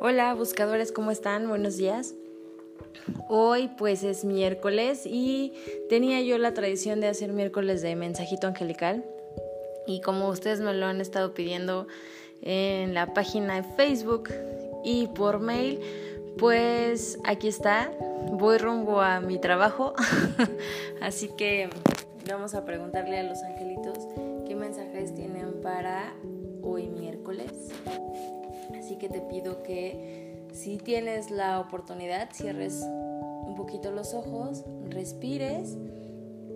Hola buscadores, ¿cómo están? Buenos días. Hoy pues es miércoles y tenía yo la tradición de hacer miércoles de mensajito angelical y como ustedes me lo han estado pidiendo en la página de Facebook y por mail, pues aquí está, voy rumbo a mi trabajo, así que vamos a preguntarle a los angelitos qué mensajes tienen para hoy miércoles. Así que te pido que si tienes la oportunidad, cierres un poquito los ojos, respires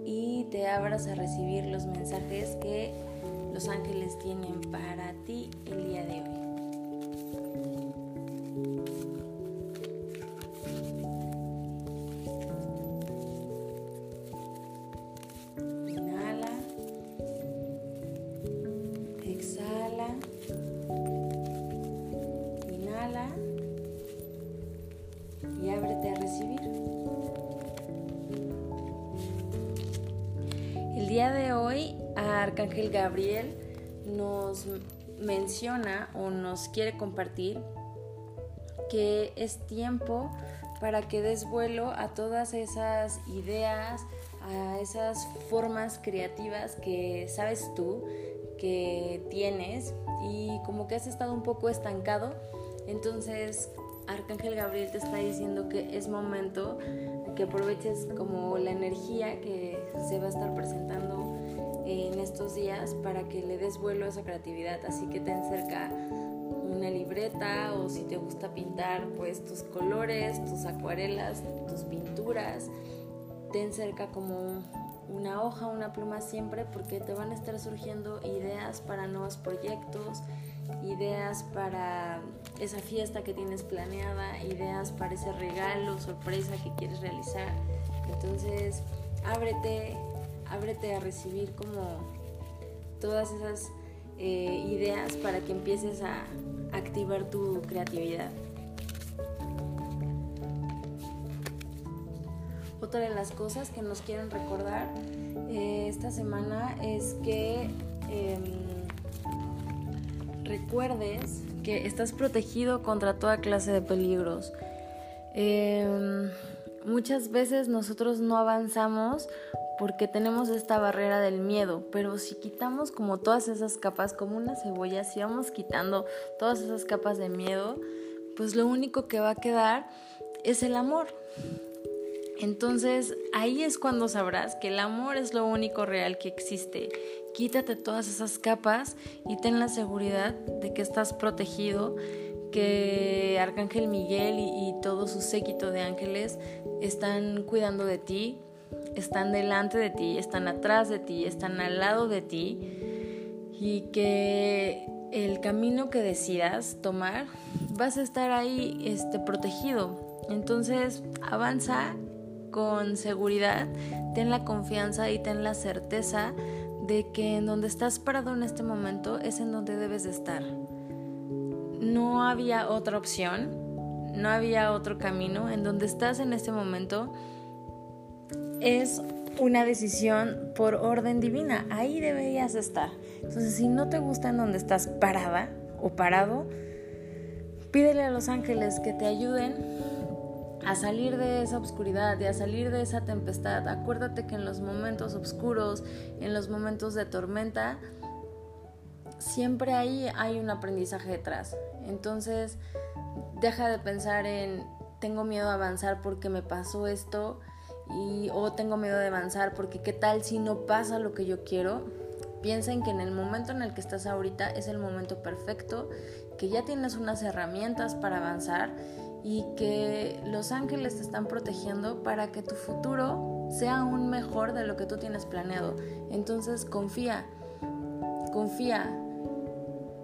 y te abras a recibir los mensajes que los ángeles tienen para ti el día de hoy. Día de hoy, Arcángel Gabriel nos menciona o nos quiere compartir que es tiempo para que des vuelo a todas esas ideas, a esas formas creativas que sabes tú que tienes y como que has estado un poco estancado. Entonces Arcángel Gabriel te está diciendo que es momento que aproveches como la energía que se va a estar presentando en estos días para que le des vuelo a esa creatividad. Así que ten cerca una libreta o si te gusta pintar, pues tus colores, tus acuarelas, tus pinturas. Ten cerca como una hoja, una pluma siempre porque te van a estar surgiendo ideas para nuevos proyectos, ideas para esa fiesta que tienes planeada, ideas para ese regalo, sorpresa que quieres realizar. Entonces, ábrete, ábrete a recibir como todas esas eh, ideas para que empieces a activar tu creatividad. Otra de las cosas que nos quieren recordar eh, esta semana es que em, recuerdes que estás protegido contra toda clase de peligros. Em, muchas veces nosotros no avanzamos porque tenemos esta barrera del miedo, pero si quitamos como todas esas capas, como una cebolla, si vamos quitando todas esas capas de miedo, pues lo único que va a quedar es el amor. Entonces ahí es cuando sabrás que el amor es lo único real que existe. Quítate todas esas capas y ten la seguridad de que estás protegido, que Arcángel Miguel y, todo su séquito de ángeles están cuidando de ti, están delante de ti, están atrás de ti, están al lado de ti y que el camino que decidas tomar vas a estar ahí este, protegido. Entonces avanza con seguridad, ten la confianza y ten la certeza de que en donde estás parado en este momento es en donde debes de estar. No había otra opción, no había otro camino. En donde estás en este momento es una decisión por orden divina. Ahí deberías estar. Entonces, si no te gusta en donde estás parada o parado, pídele a los ángeles que te ayuden a salir de esa oscuridad y a salir de esa tempestad. Acuérdate que en los momentos oscuros, en los momentos de tormenta, siempre ahí hay un aprendizaje detrás. Entonces, deja de pensar en tengo miedo a avanzar porque me pasó esto y o tengo miedo de avanzar porque qué tal si no pasa lo que yo quiero. Piensa en que en el momento en el que estás ahorita es el momento perfecto, que ya tienes unas herramientas para avanzar y que los ángeles te están protegiendo para que tu futuro sea aún mejor de lo que tú tienes planeado. Entonces confía, confía.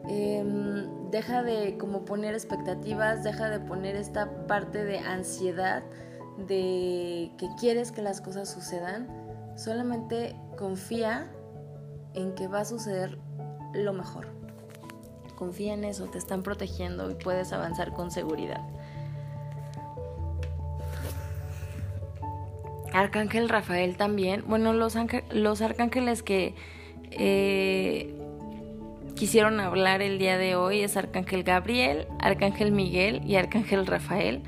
Em, deja de como poner expectativas, deja de poner esta parte de ansiedad de que quieres que las cosas sucedan. Solamente confía en que va a suceder lo mejor. Confía en eso, te están protegiendo y puedes avanzar con seguridad. Arcángel Rafael también. Bueno, los, los arcángeles que eh, quisieron hablar el día de hoy es Arcángel Gabriel, Arcángel Miguel y Arcángel Rafael.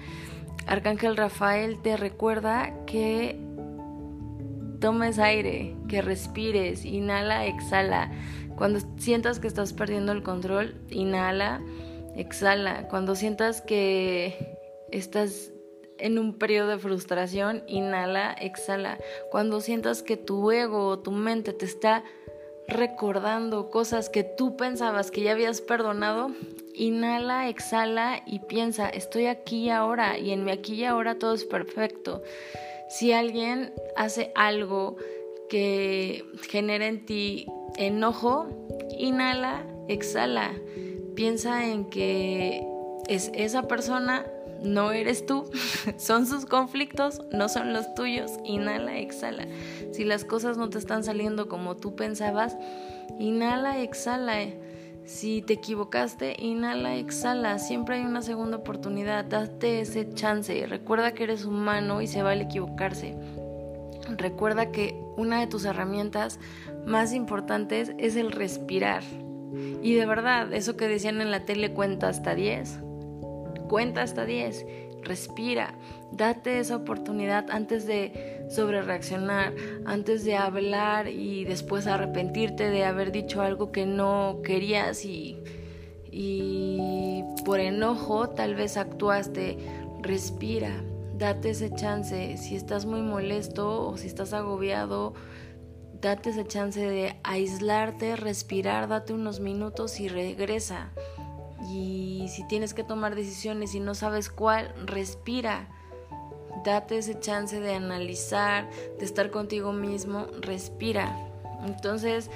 Arcángel Rafael te recuerda que tomes aire, que respires, inhala, exhala. Cuando sientas que estás perdiendo el control, inhala, exhala. Cuando sientas que estás en un periodo de frustración, inhala, exhala. Cuando sientas que tu ego o tu mente te está recordando cosas que tú pensabas que ya habías perdonado, inhala, exhala y piensa, estoy aquí y ahora y en mi aquí y ahora todo es perfecto. Si alguien hace algo que genera en ti enojo, inhala, exhala. Piensa en que es esa persona no eres tú, son sus conflictos, no son los tuyos. Inhala, exhala. Si las cosas no te están saliendo como tú pensabas, inhala, exhala. Si te equivocaste, inhala, exhala. Siempre hay una segunda oportunidad. Date ese chance. Recuerda que eres humano y se vale equivocarse. Recuerda que una de tus herramientas más importantes es el respirar. Y de verdad, eso que decían en la tele cuenta hasta 10 cuenta hasta 10, respira, date esa oportunidad antes de sobrereaccionar, antes de hablar y después arrepentirte de haber dicho algo que no querías y, y por enojo tal vez actuaste, respira, date ese chance, si estás muy molesto o si estás agobiado, date ese chance de aislarte, respirar, date unos minutos y regresa. Y si tienes que tomar decisiones y no sabes cuál, respira. Date ese chance de analizar, de estar contigo mismo, respira. Entonces,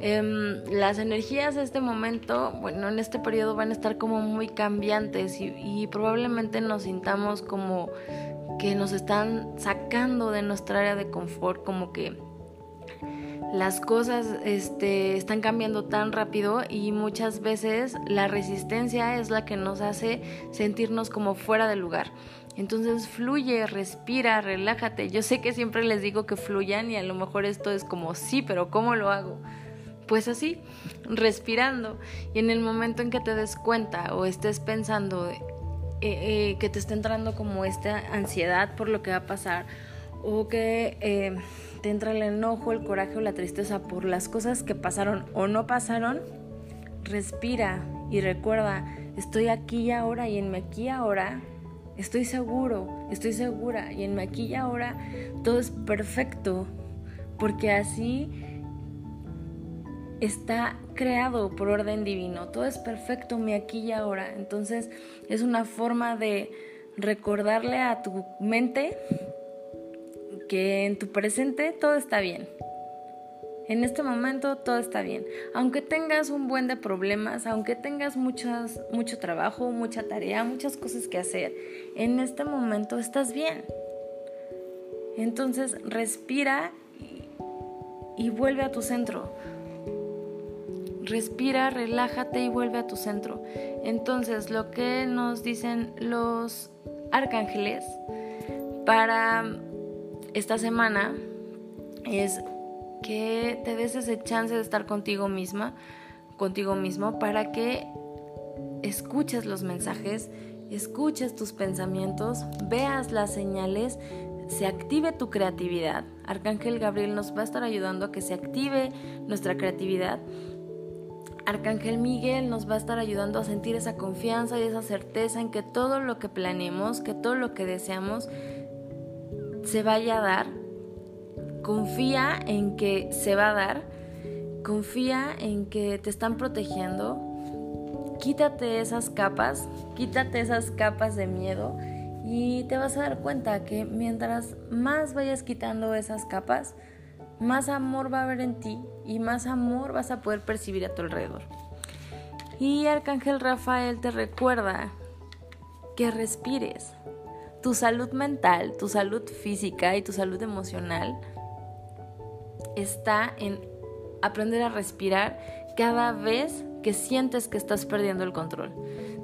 em, las energías de este momento, bueno, en este periodo van a estar como muy cambiantes y, y probablemente nos sintamos como que nos están sacando de nuestra área de confort, como que las cosas este, están cambiando tan rápido y muchas veces la resistencia es la que nos hace sentirnos como fuera del lugar. Entonces fluye, respira, relájate. Yo sé que siempre les digo que fluyan y a lo mejor esto es como sí, pero ¿cómo lo hago? Pues así, respirando. Y en el momento en que te des cuenta o estés pensando eh, eh, que te está entrando como esta ansiedad por lo que va a pasar o que... Eh, te entra el enojo, el coraje o la tristeza por las cosas que pasaron o no pasaron, respira y recuerda, estoy aquí y ahora y en mi aquí y ahora estoy seguro, estoy segura y en mi aquí y ahora todo es perfecto, porque así está creado por orden divino, todo es perfecto mi aquí y ahora. Entonces es una forma de recordarle a tu mente que en tu presente todo está bien. En este momento todo está bien. Aunque tengas un buen de problemas, aunque tengas muchas, mucho trabajo, mucha tarea, muchas cosas que hacer, en este momento estás bien. Entonces respira y, y vuelve a tu centro. Respira, relájate y vuelve a tu centro. Entonces lo que nos dicen los arcángeles para esta semana es que te des ese chance de estar contigo misma, contigo mismo, para que escuches los mensajes, escuches tus pensamientos, veas las señales, se active tu creatividad. Arcángel Gabriel nos va a estar ayudando a que se active nuestra creatividad. Arcángel Miguel nos va a estar ayudando a sentir esa confianza y esa certeza en que todo lo que planeemos, que todo lo que deseamos, se vaya a dar. Confía en que se va a dar. Confía en que te están protegiendo. Quítate esas capas, quítate esas capas de miedo y te vas a dar cuenta que mientras más vayas quitando esas capas, más amor va a haber en ti y más amor vas a poder percibir a tu alrededor. Y Arcángel Rafael te recuerda que respires, tu salud mental, tu salud física y tu salud emocional está en aprender a respirar cada vez que sientes que estás perdiendo el control.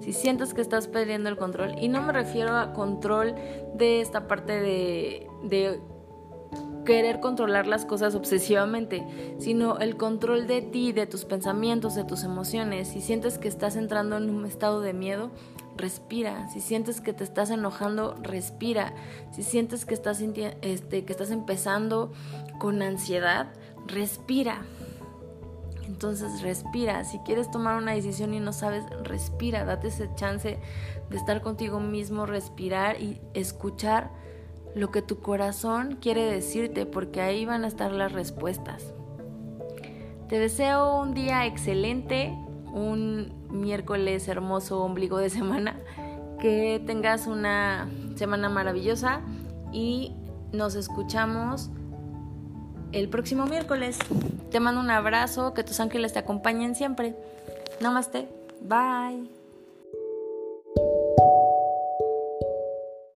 Si sientes que estás perdiendo el control, y no me refiero a control de esta parte de, querer controlar las cosas obsesivamente, sino el control de ti, de tus pensamientos, de tus emociones. Si sientes que estás entrando en un estado de miedo, respira. Si sientes que te estás enojando, respira. Si sientes que estás, este, que estás empezando con ansiedad, respira. Entonces respira. Si quieres tomar una decisión y no sabes, respira. Date ese chance de estar contigo mismo, respirar y escuchar lo que tu corazón quiere decirte, porque ahí van a estar las respuestas. Te deseo un día excelente, un miércoles hermoso, ombligo de semana, que tengas una semana maravillosa y nos escuchamos el próximo miércoles. Te mando un abrazo, que tus ángeles te acompañen siempre. Namaste. Bye.